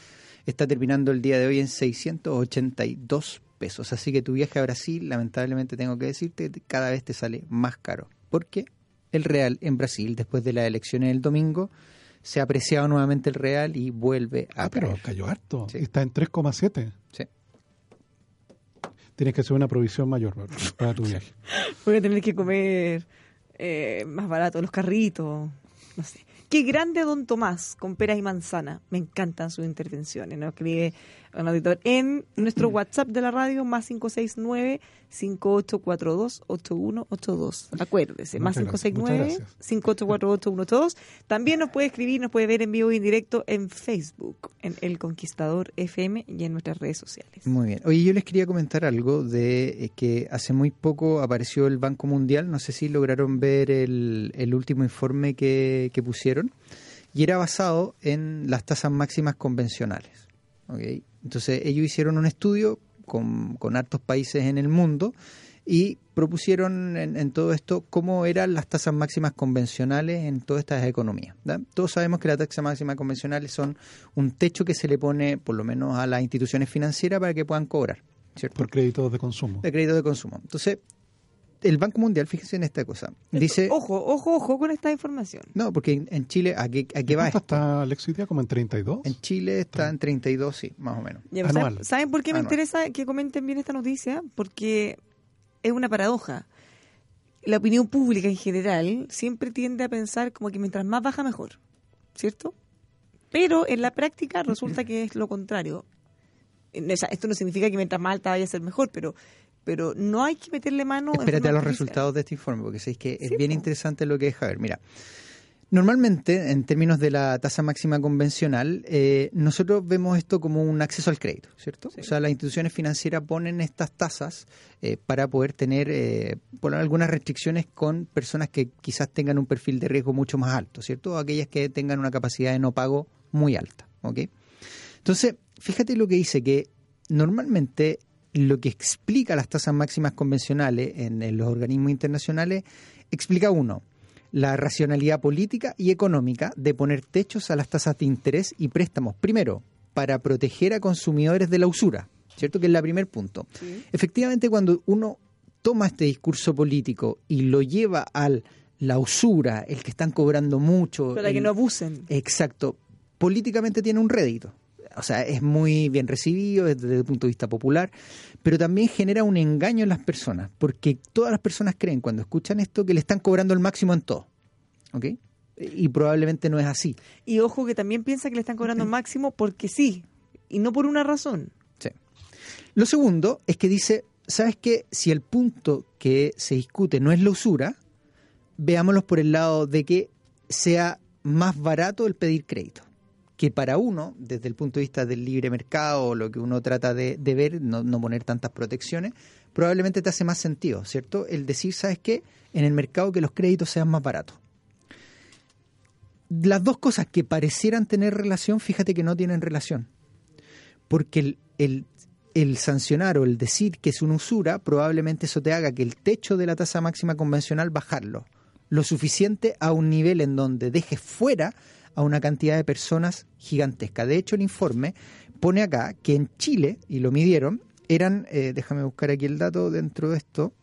está terminando el día de hoy en 682 pesos. Así que tu viaje a Brasil, lamentablemente tengo que decirte, cada vez te sale más caro. Porque el real en Brasil, después de las elecciones del domingo, se ha apreciado nuevamente el real y vuelve a Ah, pero cayó harto. Sí. Está en 3,7. Tienes que hacer una provisión mayor para tu viaje. (laughs) Voy a tener que comer eh, más barato, los carritos, no sé. Qué grande Don Tomás con peras y manzana. Me encantan sus intervenciones. Nos escribe un auditor en nuestro WhatsApp de la radio, más 569-5842-8182. Acuérdese, más Muchas gracias, muchas gracias. 569-5842-8182. También nos puede escribir, nos puede ver en vivo y en directo en Facebook, en El Conquistador FM y en nuestras redes sociales. Muy bien. Oye, yo les quería comentar algo de eh, que hace muy poco apareció el Banco Mundial. No sé si lograron ver el, el último informe que, que pusieron. Y era basado en las tasas máximas convencionales. ¿ok? Entonces, ellos hicieron un estudio con, con hartos países en el mundo y propusieron en, en todo esto cómo eran las tasas máximas convencionales en todas estas economías. ¿da? Todos sabemos que las tasas máximas convencionales son un techo que se le pone por lo menos a las instituciones financieras para que puedan cobrar, ¿cierto? Por créditos de consumo. de crédito de consumo. Entonces, el Banco Mundial, fíjese en esta cosa, dice... Ojo, ojo, ojo con esta información. No, porque en, en Chile, ¿a qué, a qué va ¿Cuánto esto? está día? ¿Como en 32? En Chile está en 32, sí, más o menos. Ya, ¿saben- Anual. ¿Saben por qué me Anual. interesa que comenten bien esta noticia? Porque es una paradoja. La opinión pública en general siempre tiende a pensar como que mientras más baja mejor, ¿cierto? Pero en la práctica resulta que es lo contrario. Sea, esto no significa que mientras más alta vaya a ser mejor, pero pero no hay que meterle mano. Espérate a los resultados de este informe, porque sabéis que es bien interesante lo que deja ver. Mira, normalmente, en términos de la tasa máxima convencional, eh, nosotros vemos esto como un acceso al crédito, ¿cierto? Sí. O sea, las instituciones financieras ponen estas tasas eh, para poder tener eh, poner algunas restricciones con personas que quizás tengan un perfil de riesgo mucho más alto, ¿cierto? O aquellas que tengan una capacidad de no pago muy alta, ¿ok? Entonces, fíjate lo que dice, que normalmente lo que explica las tasas máximas convencionales en, en los organismos internacionales, explica uno, la racionalidad política y económica de poner techos a las tasas de interés y préstamos. Primero, para proteger a consumidores de la usura, ¿cierto? Que es el primer punto. Efectivamente, cuando uno toma este discurso político y lo lleva al la usura, el que están cobrando mucho. Para que no abusen. Exacto. Políticamente tiene un rédito. O sea, es muy bien recibido desde el punto de vista popular, pero también genera un engaño en las personas, porque todas las personas creen cuando escuchan esto que le están cobrando el máximo en todo. ¿Ok? Y probablemente no es así. Y ojo que también piensa que le están cobrando el máximo porque sí, y no por una razón. Sí. Lo segundo es que dice, ¿sabes qué? Si el punto que se discute no es la usura, veámoslo por el lado de que sea más barato el pedir crédito. Que para uno, desde el punto de vista del libre mercado, lo que uno trata de, ver, no, poner tantas protecciones, probablemente te hace más sentido, ¿cierto? El decir, ¿sabes qué? En el mercado que los créditos sean más baratos. Las dos cosas que parecieran tener relación, fíjate que no tienen relación. Porque el, el, el sancionar o el decir que es una usura, probablemente eso te haga que el techo de la tasa máxima convencional bajarlo lo suficiente a un nivel en donde deje fuera a una cantidad de personas gigantesca. De hecho, el informe pone acá que en Chile, y lo midieron, eran, eh, déjame buscar aquí el dato dentro de esto,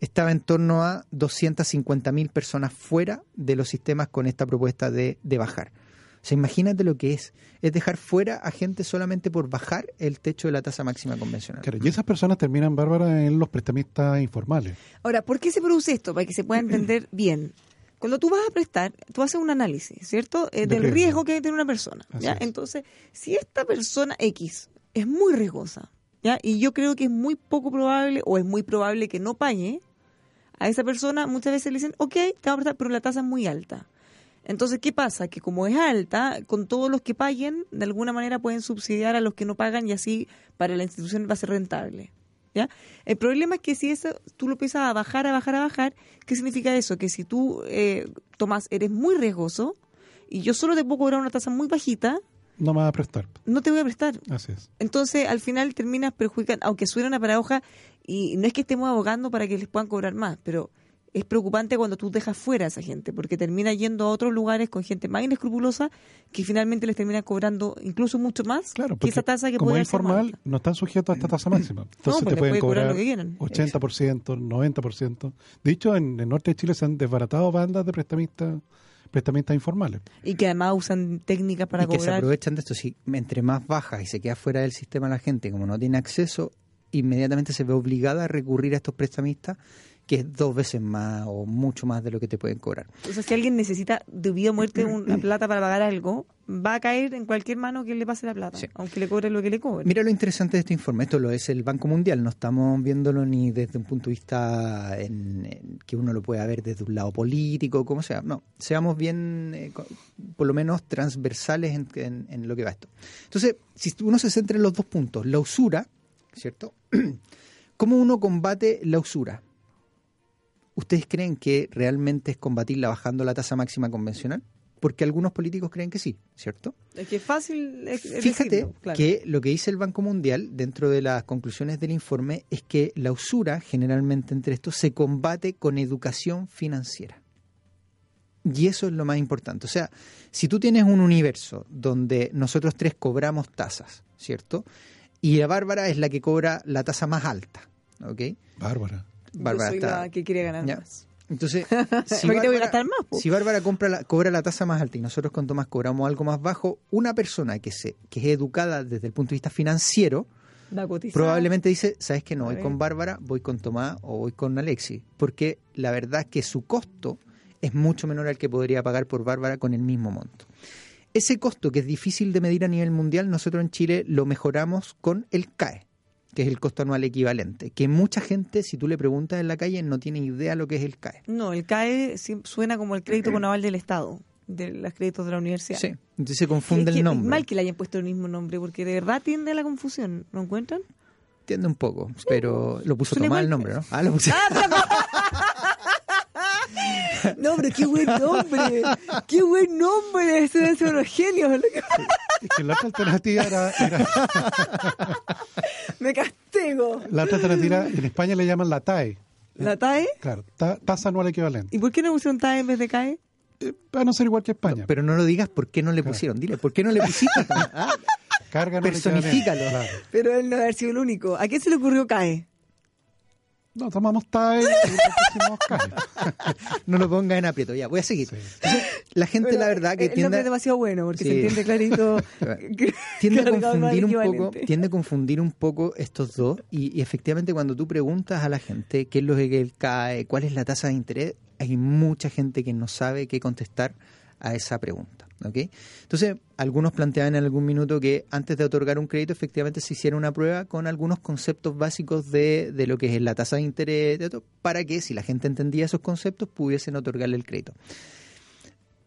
estaba en torno a 250.000 personas fuera de los sistemas con esta propuesta de, de bajar. O sea, imagínate lo que es. Es dejar fuera a gente solamente por bajar el techo de la tasa máxima convencional. Claro, y esas personas terminan, Bárbara, en los prestamistas informales. Ahora, ¿por qué se produce esto? Para que se pueda entender bien. Cuando tú vas a prestar, tú haces un análisis, ¿cierto? Eh, del riesgo. que tiene una persona. ¿ya? Entonces, si esta persona X es muy riesgosa, ¿ya? Y yo creo que es muy poco probable o es muy probable que no pague, a esa persona muchas veces le dicen, ok, te voy a prestar, pero la tasa es muy alta. Entonces, ¿qué pasa? Que como es alta, con todos los que paguen, de alguna manera pueden subsidiar a los que no pagan y así para la institución va a ser rentable. ¿Ya? El problema es que si eso tú lo empiezas a bajar, a bajar, a bajar, ¿qué significa eso? Que si tú, eh, Tomás, eres muy riesgoso y yo solo te puedo cobrar una tasa muy bajita, no me vas a prestar. No te voy a prestar. Así es. Entonces, al final terminas perjudicando, aunque suena una paradoja, y no es que estemos abogando para que les puedan cobrar más, pero es preocupante cuando tú dejas fuera a esa gente, porque termina yendo a otros lugares con gente más inescrupulosa que finalmente les termina cobrando incluso mucho más claro, que esa tasa que como es informal no están sujetos a esta tasa máxima. Entonces pues te pueden cobrar, 80%, 90%. De hecho, en el norte de Chile se han desbaratado bandas de prestamistas prestamistas informales. Y que además usan técnicas para y que se aprovechan de esto. Si entre más baja y se queda fuera del sistema la gente, como no tiene acceso, inmediatamente se ve obligada a recurrir a estos prestamistas que es dos veces más o mucho más de lo que te pueden cobrar. O sea, si alguien necesita de vida o muerte una plata para pagar algo, va a caer en cualquier mano que le pase la plata, aunque le cobre lo que le cobre. Mira lo interesante de este informe, esto lo es el Banco Mundial, no estamos viéndolo ni desde un punto de vista en, que uno lo pueda ver desde un lado político, como sea, no, seamos bien, eh, por lo menos transversales en, en lo que va esto. Entonces, si uno se centra en los dos puntos, la usura, ¿cierto? (clears throat) ¿Cómo uno combate la usura? ¿Ustedes creen que realmente es combatirla bajando la tasa máxima convencional? Porque algunos políticos creen que sí, ¿cierto? Es que es fácil. Fíjate que lo que dice el Banco Mundial dentro de las conclusiones del informe es que la usura, generalmente entre estos, se combate con educación financiera. Y eso es lo más importante. O sea, si tú tienes un universo donde nosotros tres cobramos tasas, ¿cierto? Y la Bárbara es la que cobra la tasa más alta, ¿ok? Bárbara. Bárbara soy la que quiere ganar más. Entonces, (laughs) si Bárbara, compra la, cobra la tasa más alta y nosotros con Tomás cobramos algo más bajo, una persona que, se, que es educada desde el punto de vista financiero, probablemente dice, ¿sabes que No voy con Bárbara, voy con Tomás o voy con Alexi. Porque la verdad es que su costo es mucho menor al que podría pagar por Bárbara con el mismo monto. Ese costo que es difícil de medir a nivel mundial, nosotros en Chile lo mejoramos con el CAE que es el costo anual equivalente, que mucha gente, si tú le preguntas en la calle, no tiene idea lo que es el CAE. No, el CAE suena como el crédito con aval del Estado, de los créditos de la universidad. Sí, entonces se confunde el nombre. Mal que le hayan puesto el mismo nombre, porque de verdad tiende a la confusión, ¿no encuentran? Tiende un poco, pero lo puso Tomás el nombre, ¿no? Ah, lo. (laughs) No, pero qué buen nombre. Qué buen nombre. Eso es unos genios. Es que la otra alternativa era, Me castigo. La otra alternativa, en España le llaman la TAE. ¿La TAE? Claro, ta- tasa anual equivalente. ¿Y por qué no pusieron TAE en vez de CAE? Eh, va a no ser igual que España. Pero no lo digas por qué no le pusieron. Dile, ¿por qué no le pusiste? ¿Ah? Carga personifícalo. Claro. Pero él no debe haber sido el único. ¿A quién se le ocurrió CAE? No, tomamos TAE. (laughs) No lo pongas en aprieto. Ya, voy a seguir. Sí. La gente, Pero la verdad, que el nombre tiende, es demasiado bueno porque Sí. se entiende clarito. (laughs) que- tiende a (laughs) confundir un poco, tiende a confundir un poco estos dos y, y efectivamente cuando tú preguntas a la gente qué es lo que cae, cuál es la tasa de interés, hay mucha gente que no sabe qué contestar a esa pregunta. ¿ok? Entonces, algunos planteaban en algún minuto que antes de otorgar un crédito, efectivamente se hiciera una prueba con algunos conceptos básicos de, de lo que es la tasa de interés, de todo, para que si la gente entendía esos conceptos, pudiesen otorgarle el crédito.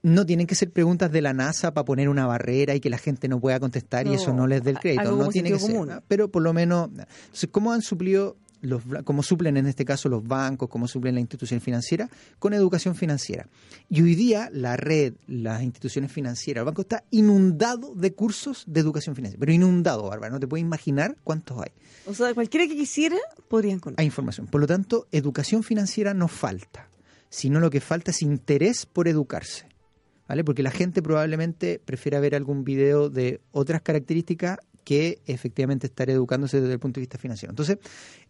No tienen que ser preguntas de la NASA para poner una barrera y que la gente no pueda contestar y eso no les dé el crédito. No tiene que ser. común. ¿no? Pero por lo menos, entonces, ¿cómo han suplido los, cómo suplen en este caso los bancos, cómo suplen la institución financiera? Con educación financiera. Y hoy día la red, las instituciones financieras, el banco está inundado de cursos de educación financiera. Pero inundado, Bárbara. No te puedes imaginar cuántos hay. O sea, cualquiera que quisiera podría encontrar. Hay información. Por lo tanto, educación financiera no falta, sino lo que falta es interés por educarse. ¿Vale? Porque la gente probablemente prefiera ver algún video de otras características que efectivamente estar educándose desde el punto de vista financiero. Entonces,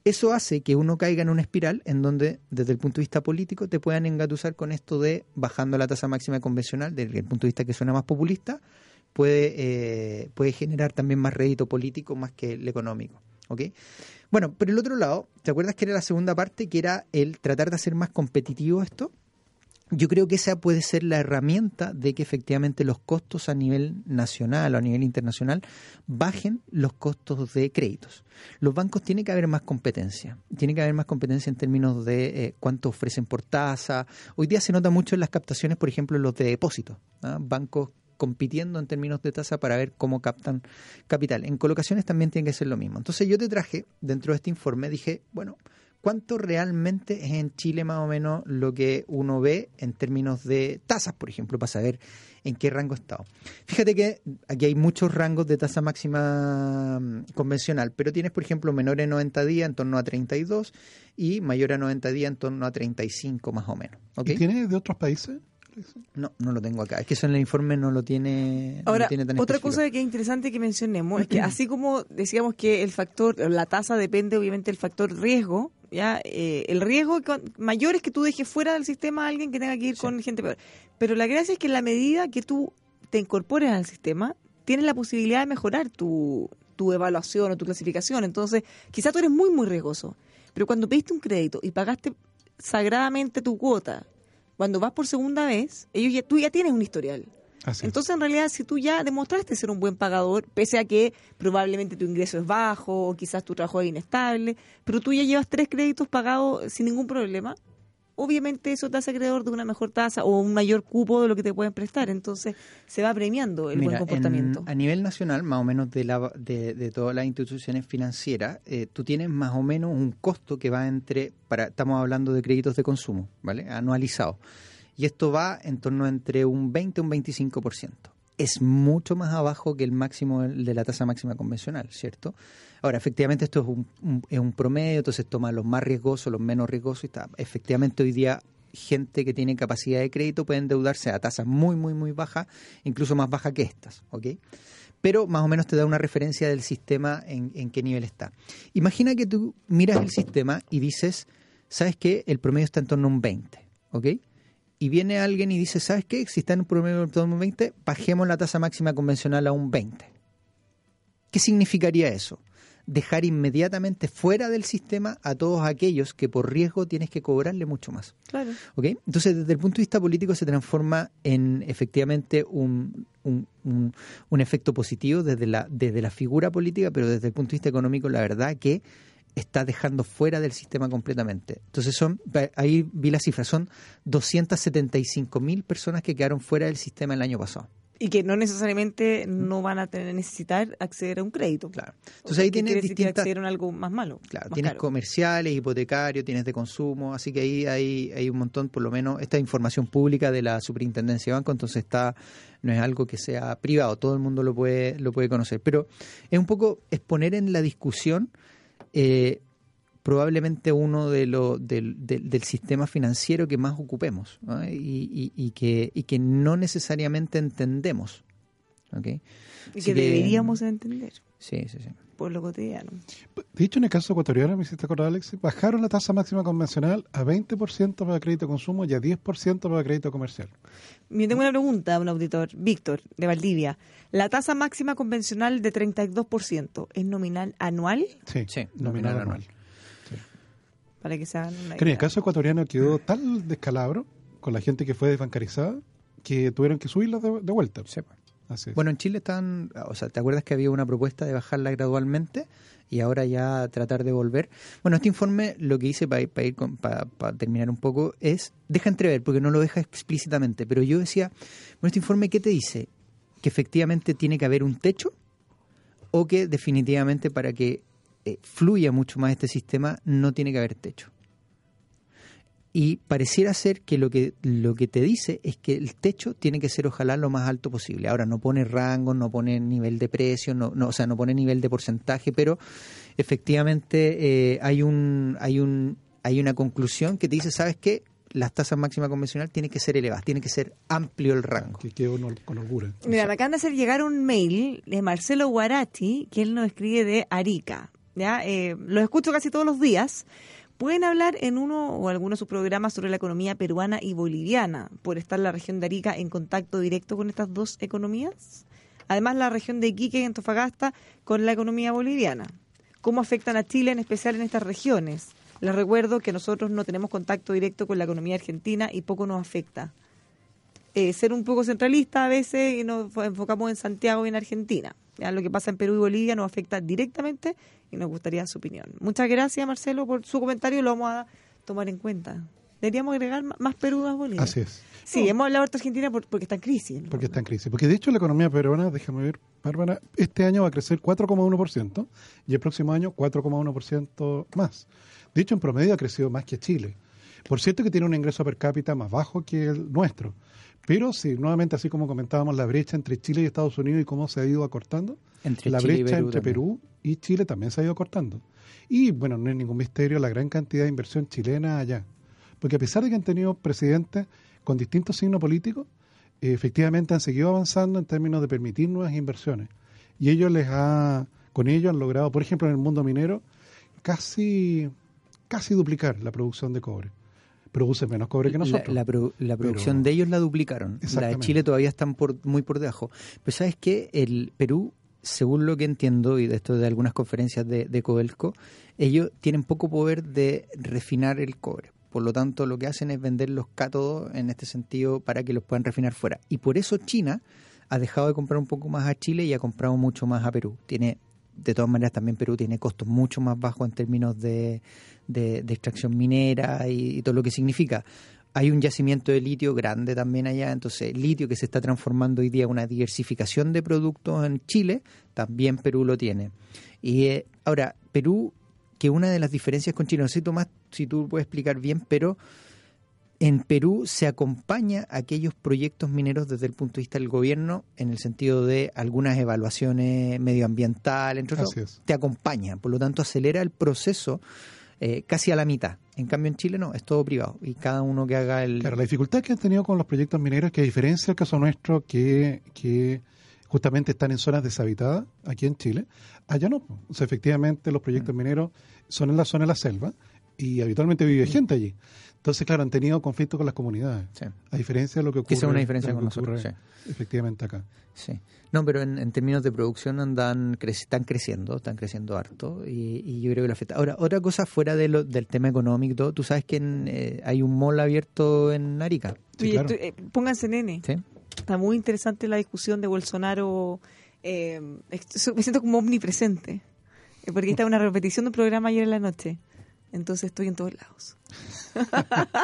eso hace que uno caiga en una espiral en donde, desde el punto de vista político, te puedan engatusar con esto de bajando la tasa máxima convencional, desde el punto de vista que suena más populista, puede, eh, puede generar también más rédito político más que el económico. ¿ok? Bueno, pero el otro lado, ¿te acuerdas que era la segunda parte, que era el tratar de hacer más competitivo esto? Yo creo que esa puede ser la herramienta de que efectivamente los costos a nivel nacional o a nivel internacional bajen los costos de créditos. Los bancos tiene que haber más competencia. Tiene que haber más competencia en términos de eh, cuánto ofrecen por tasa. Hoy día se nota mucho en las captaciones, por ejemplo, en los de depósitos. ¿ah? Bancos compitiendo en términos de tasa para ver cómo captan capital. En colocaciones también tiene que ser lo mismo. Entonces yo te traje dentro de este informe, dije, bueno, ¿cuánto realmente es en Chile más o menos lo que uno ve en términos de tasas, por ejemplo, para saber en qué rango está? Fíjate que aquí hay muchos rangos de tasa máxima mm, convencional, pero tienes, por ejemplo, menor a 90 días en torno a 32 y mayor a 90 días en torno a 35 más o menos. ¿Y tiene de otros países? No, no lo tengo acá. Es que eso en el informe no lo tiene, no Ahora, lo tiene tan otra específico. cosa que es interesante que mencionemos es que (clears throat) así como decíamos que el factor, la tasa depende obviamente del factor riesgo, ya Eh, el riesgo mayor es que tú dejes fuera del sistema a alguien que tenga que ir con gente peor. Pero la gracia es que en la medida que tú te incorpores al sistema, tienes la posibilidad de mejorar tu, tu evaluación o tu clasificación. Entonces, quizás tú eres muy, muy riesgoso. Pero cuando pediste un crédito y pagaste sagradamente tu cuota, cuando vas por segunda vez, ellos ya, tú ya tienes un historial. Así es. Entonces, en realidad, si tú ya demostraste ser un buen pagador, pese a que probablemente tu ingreso es bajo o quizás tu trabajo es inestable, pero tú ya llevas tres créditos pagados sin ningún problema, obviamente eso te hace acreedor de una mejor tasa o un mayor cupo de lo que te pueden prestar. Entonces, se va premiando el Mira, buen comportamiento. en- a nivel nacional, más o menos de, la, de, de todas las instituciones financieras, eh, tú tienes más o menos un costo que va entre, para estamos hablando de créditos de consumo, ¿vale? Anualizados. Y esto va en torno entre un 20 y un 25%. Es mucho más abajo que el máximo de la tasa máxima convencional, ¿cierto? Ahora, efectivamente, esto es un, es un promedio, entonces toma los más riesgosos, los menos riesgosos. Y está. Efectivamente, hoy día gente que tiene capacidad de crédito puede endeudarse a tasas muy, muy, muy bajas, incluso más bajas que estas, ¿ok? Pero más o menos te da una referencia del sistema en, en qué nivel está. Imagina que tú miras el sistema y dices, ¿sabes qué? El promedio está en torno a un 20, ¿ok? Y viene alguien y dice, ¿sabes qué? Si está en un promedio en torno a un 20, bajemos la tasa máxima convencional a un 20. ¿Qué significaría eso? Dejar inmediatamente fuera del sistema a todos aquellos que por riesgo tienes que cobrarle mucho más. Claro. ¿ok? Entonces, desde el punto de vista político se transforma en efectivamente un, un, un- un efecto positivo desde la, desde la figura política, pero desde el punto de vista económico, la verdad que está dejando fuera del sistema completamente. Entonces, son ahí vi la cifra, son 275 mil personas que quedaron fuera del sistema el año pasado. Y que no necesariamente no van a tener necesitar acceder a un crédito. Claro. O Entonces sea, ahí ¿qué tienes decir que distintas... accedieron a algo más malo. Claro, más tienes caro. comerciales, hipotecarios, tienes de consumo, así que ahí hay, hay un montón, por lo menos, esta información pública de la Superintendencia de Banco, entonces está, no es algo que sea privado, todo el mundo lo puede, lo puede conocer. Pero es un poco exponer en la discusión, eh, probablemente uno de lo, del, del, del sistema financiero que más ocupemos ¿no? y, y, y, que, y que no necesariamente entendemos. ¿okay? Y que, que deberíamos entender. Sí, sí, sí. Por lo cotidiano. De hecho, en el caso ecuatoriano, me hiciste acordar, Alex, bajaron la tasa máxima convencional a 20% para crédito de consumo y a 10% para crédito comercial. Yo tengo una pregunta a un auditor, Víctor, de Valdivia. ¿La tasa máxima convencional de 32% es nominal anual? Sí, Sí, nominal, nominal anual. anual. Para que se hagan una en el caso ecuatoriano quedó tal descalabro con la gente que fue desbancarizada que tuvieron que subirla de, de vuelta. Pues. Así es. Bueno, en Chile están, o sea, ¿te acuerdas que había una propuesta de bajarla gradualmente y ahora ya tratar de volver? Bueno, este informe lo que hice para, ir con- para, para terminar un poco es, deja entrever, porque no lo deja explícitamente, pero yo decía, bueno, este informe, ¿qué te dice? ¿Que efectivamente tiene que haber un techo? ¿O que definitivamente para que eh, fluya mucho más este sistema no tiene que haber techo? Y pareciera ser que lo que lo que te dice es que el techo tiene que ser ojalá lo más alto posible. Ahora no pone rango, no pone nivel de precio, no, no o sea, no pone nivel de porcentaje, pero efectivamente eh, hay un hay un hay una conclusión que te dice, ¿sabes qué? Las tasas máximas convencionales tienen que ser elevadas, tiene que ser amplio el rango. que quedó con- con holgura. Mira, me acaban de hacer llegar un mail de Marcelo Guarati, que él nos escribe de Arica. ¿Ya? Eh, los escucho casi todos los días. Pueden hablar en uno o alguno de sus programas sobre la economía peruana y boliviana, por estar la región de Arica en contacto directo con estas dos economías. Además, la región de Iquique y Antofagasta con la economía boliviana. ¿Cómo afectan a Chile, en especial en estas regiones? Les recuerdo que nosotros no tenemos contacto directo con la economía argentina y poco nos afecta eh, ser un poco centralista a veces y nos fo- enfocamos en Santiago y en Argentina. Ya lo que pasa en Perú y Bolivia nos afecta directamente y nos gustaría su opinión. Muchas gracias, Marcelo, por su comentario. Lo vamos a tomar en cuenta. Deberíamos agregar más Perú a Bolivia. Así es. Sí, hemos hablado de Argentina por- porque está en crisis. ¿no? Porque está en crisis. Porque de hecho la economía peruana, déjame ver, Bárbara, este año va a crecer 4,1% y el próximo año 4,1% más. De hecho, en promedio ha crecido más que Chile. Por cierto que tiene un ingreso per cápita más bajo que el nuestro. Pero si nuevamente, así como comentábamos, la brecha entre Chile y Estados Unidos y cómo se ha ido acortando, Entre la Chile brecha Perú entre también. Perú y Chile también se ha ido cortando. Y bueno, no es ningún misterio la gran cantidad de inversión chilena allá. Porque a pesar de que han tenido presidentes con distintos signos políticos, eh, efectivamente han seguido avanzando en términos de permitir nuevas inversiones. Y ellos les ha, con ello han logrado, por ejemplo, en el mundo minero, casi, casi duplicar la producción de cobre. Produce menos cobre que La- nosotros. La, produ- la producción Pero- de ellos la duplicaron. La de. Chile todavía están por, muy por debajo. Pero sabes que el Perú, según lo que entiendo, y de esto de algunas conferencias de, de Codelco, ellos tienen poco poder de refinar el cobre. Por lo tanto, lo que hacen es vender los cátodos en este sentido para que los puedan refinar fuera. Y por eso China ha dejado de comprar un poco más a Chile y ha comprado mucho más a Perú. Tiene de todas maneras también Perú tiene costos mucho más bajos en términos de, de- extracción minera y, todo lo que significa. Hay un yacimiento de litio grande también allá, entonces litio que se está transformando hoy día en una diversificación de productos en Chile, también Perú lo tiene. Y eh, ahora, Perú, que una de las diferencias con Chile, no sé si tú puedes explicar bien, pero en Perú se acompaña a aquellos proyectos mineros desde el punto de vista del gobierno, en el sentido de algunas evaluaciones medioambientales, entre otros, te acompaña, por lo tanto acelera el proceso eh, casi a la mitad. En cambio en Chile no, es todo privado y cada uno que haga el... Claro, la dificultad que han tenido con los proyectos mineros que a diferencia del caso nuestro, que, que justamente están en zonas deshabitadas, aquí en Chile, allá no. O sea, efectivamente los Mm. proyectos mineros son en la zona de la selva y habitualmente vive gente allí. Entonces, claro, han tenido conflicto con las comunidades, Sí, a diferencia de lo que ocurre. Que esa es una diferencia con nosotros, ocurre Efectivamente acá. sí. No, pero en, en términos de producción andan cre- están creciendo, están creciendo harto y, y yo creo que la afecta. Ahora, otra cosa fuera de lo, del tema económico, tú sabes que en, eh, hay un mall abierto en Arica, Sí, Oye, claro. eh, pónganse nene. ¿sí? Está muy interesante la discusión de Bolsonaro. eh, me siento como omnipresente. eh, Porque esta es una repetición de un programa ayer en la noche. Entonces estoy en todos lados. (laughs)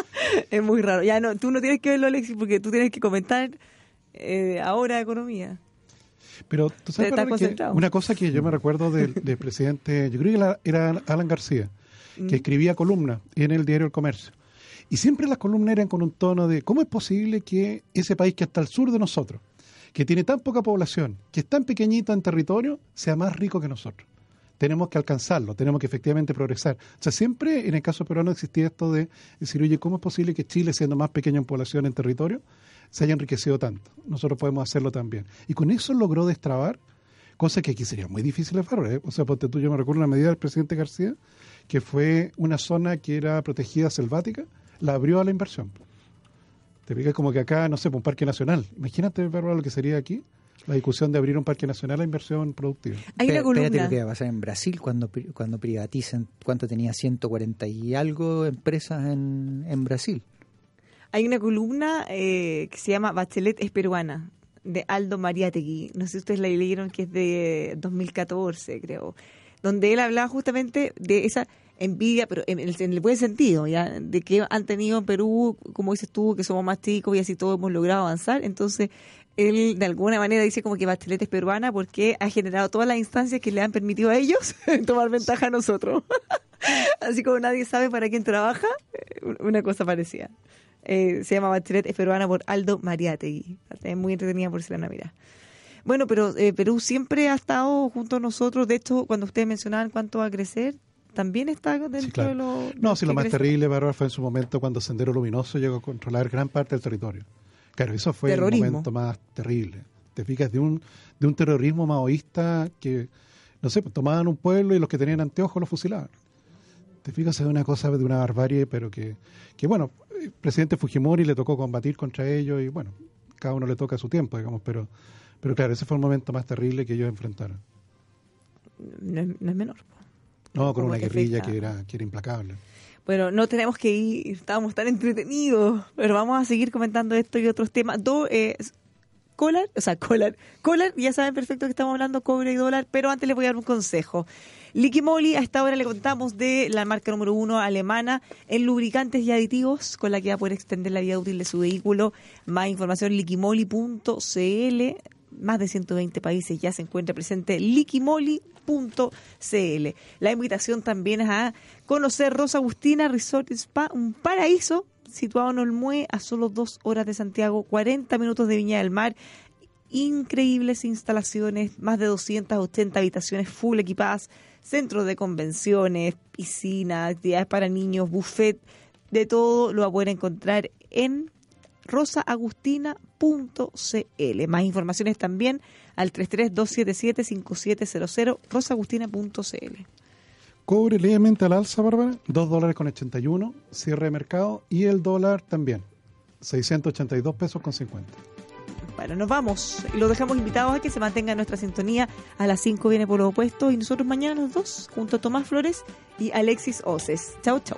es muy raro. Ya no, tú no tienes que verlo, Alexis, porque tú tienes que comentar eh, ahora economía. Pero tú sabes que una cosa que yo me recuerdo del, del presidente, yo creo que era Alan García, Mm. que escribía columnas en el diario El Comercio. Y siempre las columnas eran con un tono de cómo es posible que ese país que está al sur de nosotros, que tiene tan poca población, que es tan pequeñito en territorio, sea más rico que nosotros. Tenemos que alcanzarlo, tenemos que efectivamente progresar. O sea, siempre en el caso peruano existía esto de decir, oye, ¿cómo es posible que Chile, siendo más pequeño en población, en territorio, se haya enriquecido tanto? Nosotros podemos hacerlo también. Y con eso logró destrabar, cosa que aquí sería muy difícil hacer. ¿eh? O sea, porque tú, yo me recuerdo una medida del presidente García, que fue una zona que era protegida selvática, la abrió a la inversión. Te fijas como que acá, no sé, un parque nacional. Imagínate, Bárbara, lo que sería aquí la discusión de abrir un parque nacional a inversión productiva. Hay una columna. Espérate lo que va a pasar en Brasil cuando, cuando privaticen. ¿Cuánto tenía? 140 y algo empresas en, en Brasil. Hay una columna eh, que se llama Bachelet es peruana, de Aldo Mariategui. No sé si ustedes la leyeron, que es de 2014, creo. Donde él hablaba justamente de esa envidia, pero en el, en el, buen sentido, ya de que han tenido en Perú, como dices tú, que somos más chicos y así todos hemos logrado avanzar. Entonces, él de alguna manera dice como que Bachelet es peruana porque ha generado todas las instancias que le han permitido a ellos (laughs) tomar ventaja a nosotros. (laughs) Así como nadie sabe para quién trabaja, eh, una cosa parecida. Eh, se llama Bachelet es peruana por Aldo Mariategui. Es muy entretenida por si la mira. Bueno, pero eh, Perú siempre ha estado junto a nosotros. De hecho, cuando ustedes mencionaban cuánto va a crecer, también está dentro sí, claro. de lo. No, si lo más terrible, Bárbara, fue en su momento cuando Sendero Luminoso llegó a controlar gran parte del territorio. Claro, eso fue Terrorismo. el momento más terrible. Te fijas de un, de un terrorismo maoísta que, no sé, pues, tomaban un pueblo y los que tenían anteojos los fusilaban. Te fijas de una cosa, de una barbarie, pero que, que bueno, el presidente Fujimori le tocó combatir contra ellos y bueno, cada uno le toca su tiempo, digamos, pero, pero claro, ese fue el momento más terrible que ellos enfrentaron. No es, no es menor. No, con una guerrilla que era, que era implacable. Bueno, no tenemos que ir, estábamos tan entretenidos, pero vamos a seguir comentando esto y otros temas. Do, eh, Collar, o sea, Collar, Collar, ya saben perfecto que estamos hablando cobre y dólar, pero antes les voy a dar un consejo. Liqui Moly, a esta hora le contamos de la marca número uno alemana en lubricantes y aditivos, con la que va a poder extender la vida útil de su vehículo. Más información, liquimoli.cl. Más de 120 países ya se encuentra presente liquimoli.cl. La invitación también es a conocer Rosa Agustina Resort Spa, un paraíso situado en Olmué, a solo dos horas de Santiago, 40 minutos de Viña del Mar. Increíbles instalaciones, más de 280 habitaciones full equipadas, centros de convenciones, piscina, actividades para niños, buffet, de todo lo va a poder encontrar en rosaagustina.cl. Más informaciones también al 33277-5700, rosaagustina.cl. Cobre levemente al alza, Bárbara, 2 dólares con 81, cierre de mercado, y el dólar también, 682 pesos con 50. Bueno, nos vamos. Y los dejamos invitados a que se mantengan en nuestra sintonía. A las 5 viene por lo opuesto y nosotros mañana los dos, junto a Tomás Flores y Alexis Oces. Chau, chau.